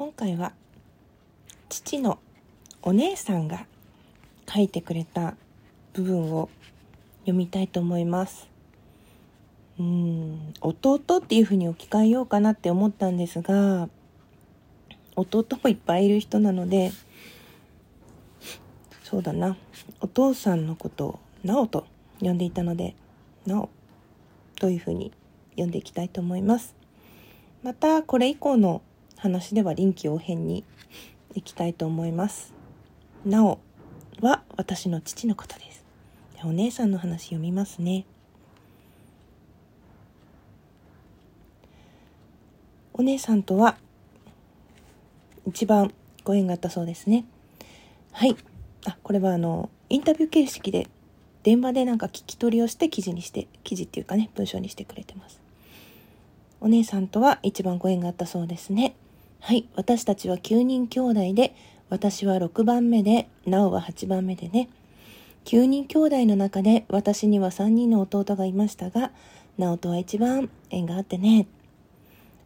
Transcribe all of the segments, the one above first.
今回は父のお姉さんが書いてくれた部分を読みたいと思います。うん弟っていうふうに置き換えようかなって思ったんですが弟もいっぱいいる人なのでそうだなお父さんのことを「なお」と呼んでいたので「なお」というふうに読んでいきたいと思います。またこれ以降の話では臨機応変にいきたいと思います。なおは私の父のことです。お姉さんの話読みますね。お姉さんとは一番ご縁があったそうですね。はい。あこれはあのインタビュー形式で電話でなんか聞き取りをして記事にして記事っていうかね文章にしてくれてます。お姉さんとは一番ご縁があったそうですね。はい私たちは9人兄弟で私は6番目でなおは8番目でね。9人兄弟の中で私には3人の弟がいましたが直人は一番縁があってね。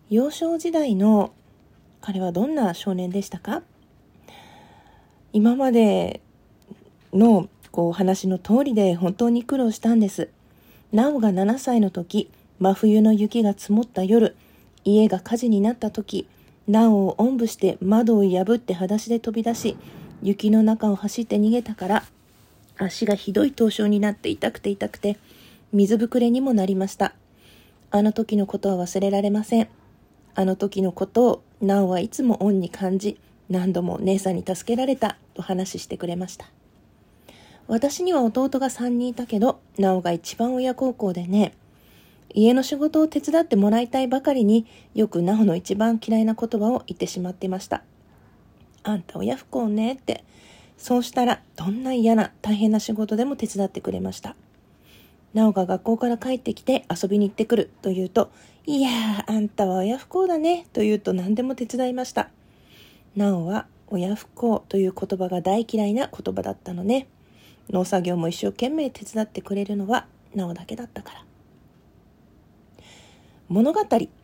幼少時代の彼はどんな少年でしたか？今までのこう話の通りで本当に苦労したんです。なおが7歳の時、真冬の雪が積もった夜、家が火事になった時、なおをおんぶして窓を破って裸足で飛び出し、雪の中を走って逃げたから、足がひどい凍傷になって痛くて痛くて、水ぶくれにもなりました。あの時のことは忘れられません。あの時のことを、なおはいつも恩に感じ、何度も姉さんに助けられたと話してくれました。私には弟が3人いたけど、なおが一番親孝行でね、家の仕事を手伝ってもらいたいばかりによくなおの一番嫌いな言葉を言ってしまっていました。あんた親不孝ねって。そうしたらどんな嫌な大変な仕事でも手伝ってくれました。なおが学校から帰ってきて遊びに行ってくると言うと、いや、あんたは親不孝だねと言うと何でも手伝いました。なおは親不孝という言葉が大嫌いな言葉だったのね。農作業も一生懸命手伝ってくれるのはなおだけだったから。物語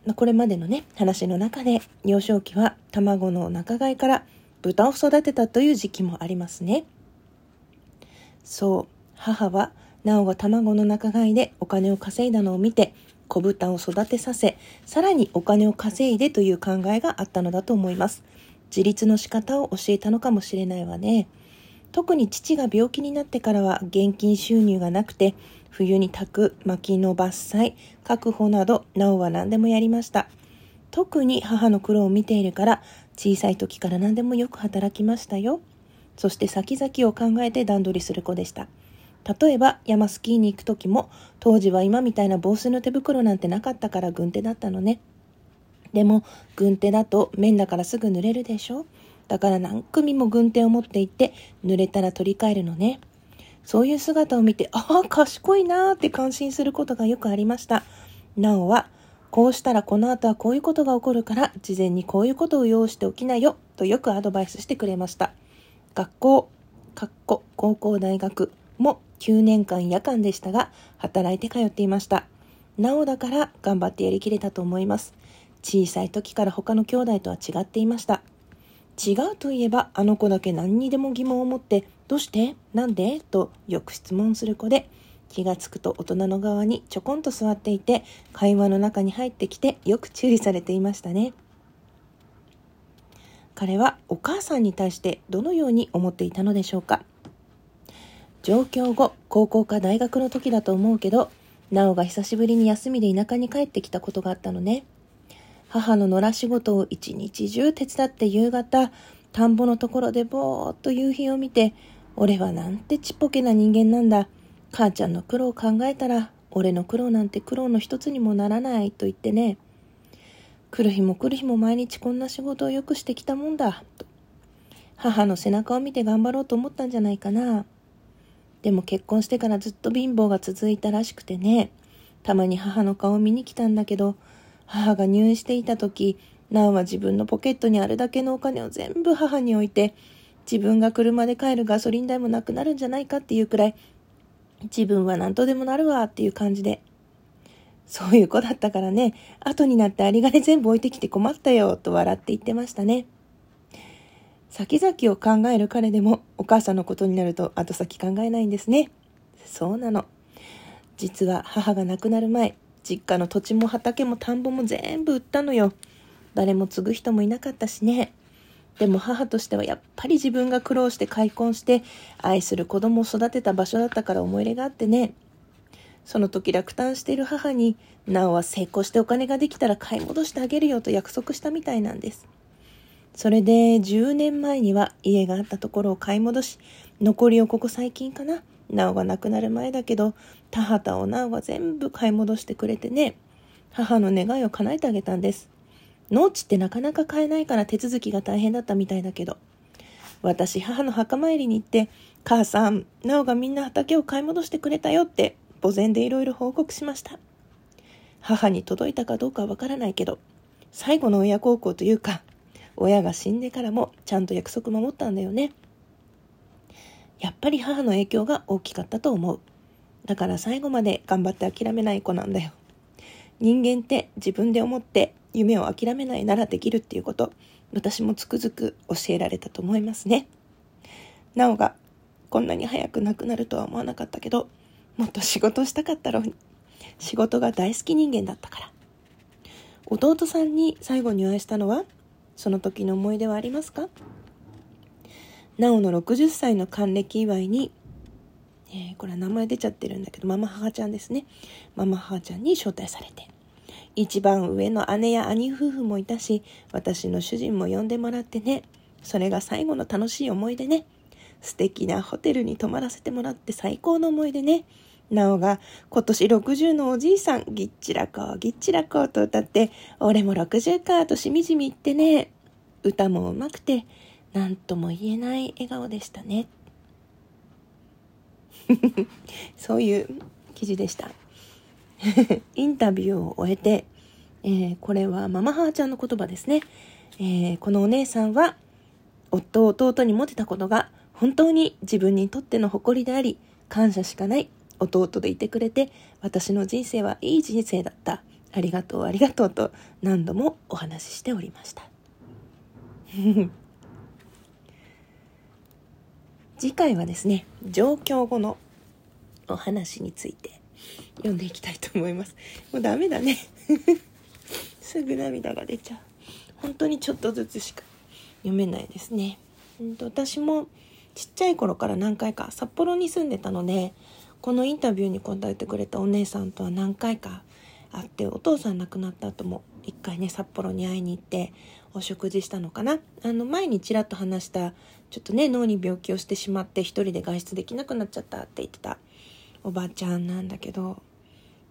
のこれまでのね、話の中で、幼少期は卵の仲買から豚を育てたという時期もありますね。そう、母は、なおが卵の仲買でお金を稼いだのを見て、子豚を育てさせ、さらにお金を稼いでという考えがあったのだと思います。自立の仕方を教えたのかもしれないわね。特に父が病気になってからは現金収入がなくて、冬に炊く、薪の伐採、確保など、なおは何でもやりました。特に母の苦労を見ているから、小さい時から何でもよく働きましたよ。そして先々を考えて段取りする子でした。例えば山スキーに行く時も当時は今みたいな防水の手袋なんてなかったから軍手だったのね。でも軍手だと面だからすぐ濡れるでしょ？だから何組も軍手を持って行って濡れたら取り替えるのね。そういう姿を見て、ああ、賢いなーって感心することがよくありました。なおは、こうしたらこの後はこういうことが起こるから、事前にこういうことを用意しておきなよ、とよくアドバイスしてくれました。学校、かっこ、高校大学も9年間夜間でしたが、働いて通っていました。なおだから頑張ってやりきれたと思います。小さい時から他の兄弟とは違っていました。違うといえばあの子だけ何にでも疑問を持ってどうして？なんで？とよく質問する子で気がつくと大人の側にちょこんと座っていて会話の中に入ってきてよく注意されていましたね。彼はお母さんに対してどのように思っていたのでしょうか？上京後高校か大学の時だと思うけどなおが久しぶりに休みで田舎に帰ってきたことがあったのね。母の野良仕事を一日中手伝って夕方、田んぼのところでぼーっと夕日を見て、俺はなんてちっぽけな人間なんだ。母ちゃんの苦労を考えたら、俺の苦労なんて苦労の一つにもならないと言ってね。来る日も来る日も毎日こんな仕事をよくしてきたもんだ。と母の背中を見て頑張ろうと思ったんじゃないかな。でも結婚してからずっと貧乏が続いたらしくてね。たまに母の顔を見に来たんだけど、母が入院していた時、ナンは自分のポケットにあるだけのお金を全部母に置いて、自分が車で帰るガソリン代もなくなるんじゃないかっていうくらい、自分は何とでもなるわっていう感じで。そういう子だったからね、後になって有り金全部置いてきて困ったよと笑って言ってましたね。先々を考える彼でもお母さんのことになると後先考えないんですね。そうなの。実は母が亡くなる前、実家の土地も畑も田んぼも全部売ったのよ。誰も継ぐ人もいなかったしね。でも母としてはやっぱり自分が苦労して開墾して愛する子供を育てた場所だったから思い入れがあってね。その時落胆している母に、なおは成功してお金ができたら買い戻してあげるよと約束したみたいなんです。それで10年前には家があったところを買い戻し、残りをここ最近かな。なおが亡くなる前だけど、田畑をなおが全部買い戻してくれてね、母の願いを叶えてあげたんです。農地ってなかなか買えないから手続きが大変だったみたいだけど、私母の墓参りに行って、母さん、なおがみんな畑を買い戻してくれたよって墓前でいろいろ報告しました。母に届いたかどうかわからないけど、最後の親孝行というか、親が死んでからもちゃんと約束守ったんだよね。やっぱり母の影響が大きかったと思う。だから最後まで頑張って諦めない子なんだよ。人間って自分で思って夢を諦めないならできるっていうこと、私もつくづく教えられたと思いますね。なおがこんなに早く亡くなるとは思わなかったけど、もっと仕事したかったろうに。仕事が大好き人間だったから。弟さんに最後にお会いしたのは、その時の思い出はありますか？なおの60歳の還暦祝いに、えー、これは名前出ちゃってるんだけど、ママ母ちゃんですね。ママ母ちゃんに招待されて。一番上の姉や兄夫婦もいたし、私の主人も呼んでもらってね。それが最後の楽しい思い出ね。素敵なホテルに泊まらせてもらって最高の思い出ね。なおが今年60のおじいさん、ぎっちらこう、ぎっちらこうと歌って、俺も60かとしみじみ言ってね。歌もうまくて、なんとも言えない笑顔でしたね。そういう記事でした。インタビューを終えて、えー、これはママ母ちゃんの言葉ですね。えー、このお姉さんは、夫を弟にモテたことが本当に自分にとっての誇りであり、感謝しかない弟でいてくれて、私の人生はいい人生だった。ありがとう、ありがとうと何度もお話ししておりました。次回はですね、上京後のお話について読んでいきたいと思います。もうダメだね。すぐ涙が出ちゃう。本当にちょっとずつしか読めないですね。うんと私もちっちゃい頃から何回か札幌に住んでたので、このインタビューに答えてくれたお姉さんとは何回か会ってお父さん亡くなった後も一回ね札幌に会いに行ってお食事したのかなあの前にちらっと話したちょっとね脳に病気をしてしまって一人で外出できなくなっちゃったって言ってたおばちゃんなんだけど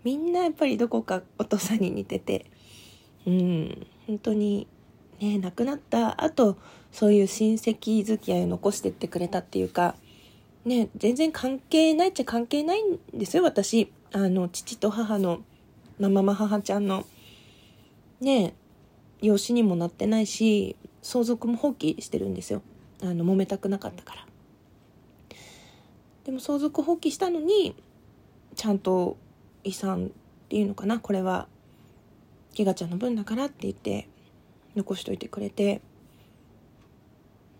みんなやっぱりどこかお父さんに似ててうん本当にね亡くなった後そういう親戚付き合いを残してってくれたっていうかね、全然関係ないっちゃ関係ないんですよ、私。あの、父と母の、まママ母ちゃんの、ね、養子にもなってないし、相続も放棄してるんですよ。あの、揉めたくなかったから。でも相続放棄したのに、ちゃんと遺産っていうのかな、これは、ギガちゃんの分だからって言って、残しといてくれて、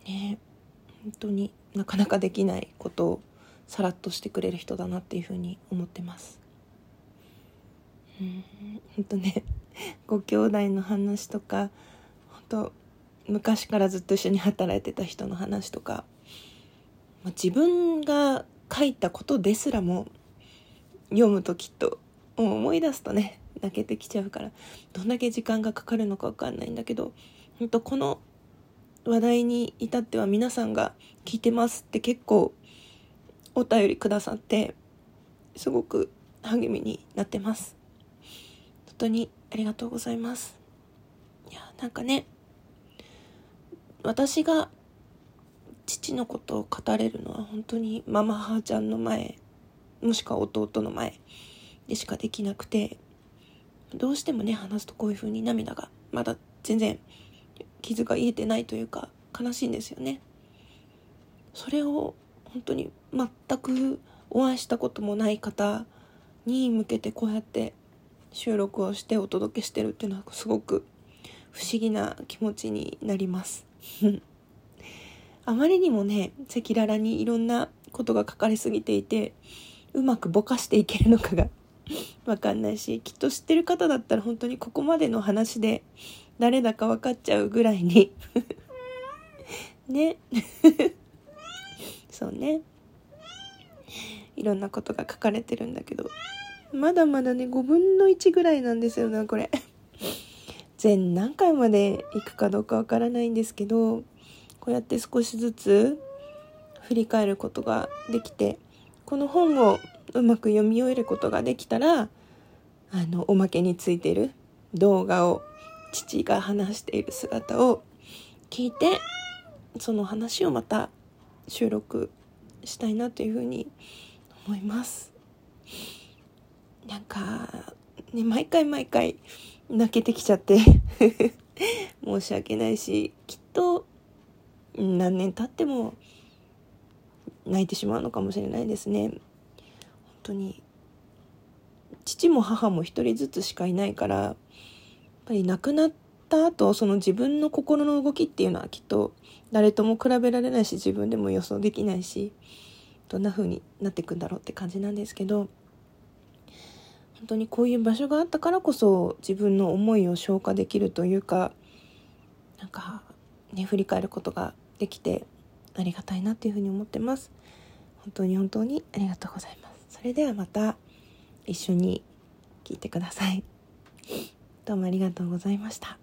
ね、本当になかなかできないことをさらっとしてくれる人だなっていうふうに思ってます。うん。本当ねご兄弟の話とか本当昔からずっと一緒に働いてた人の話とか、まあ、自分が書いたことですらも読むときっと思い出すとね泣けてきちゃうからどんだけ時間がかかるのか分かんないんだけど本当この話題に至っては皆さんが聞いてますって結構お便りくださってすごく励みになってます。本当にありがとうございます。いやなんかね私が父のことを語れるのは本当にママ母ちゃんの前もしくは弟の前でしかできなくてどうしてもね話すとこういう風に涙がまだ全然傷が癒えてないというか悲しいんですよね。それを本当に全くお会いしたこともない方に向けてこうやって収録をしてお届けしてるっていうのはすごく不思議な気持ちになります。あまりにもね赤裸々にいろんなことが書かれすぎていてうまくぼかしていけるのかが わかんないしきっと知ってる方だったら本当にここまでの話で誰だか分かっちゃうぐらいに ね。そうね。いろんなことが書かれてるんだけどまだまだね5分の1ぐらいなんですよねこれ。全何回まで行くかどうかわからないんですけどこうやって少しずつ振り返ることができてこの本をうまく読み終えることができたらあのおまけについてる動画を父が話している姿を聞いてその話をまた収録したいなというふうに思います。なんかね毎回毎回泣けてきちゃって 申し訳ないしきっと何年経っても泣いてしまうのかもしれないですね。本当に父も母も一人ずつしかいないからやっぱり亡くなった後その自分の心の動きっていうのはきっと誰とも比べられないし自分でも予想できないしどんな風になっていくんだろうって感じなんですけど本当にこういう場所があったからこそ自分の思いを消化できるというかなんかね振り返ることができてありがたいなっていうふうに思ってます。本当に本当にありがとうございます。それではまた一緒に聞いてください。どうもありがとうございました。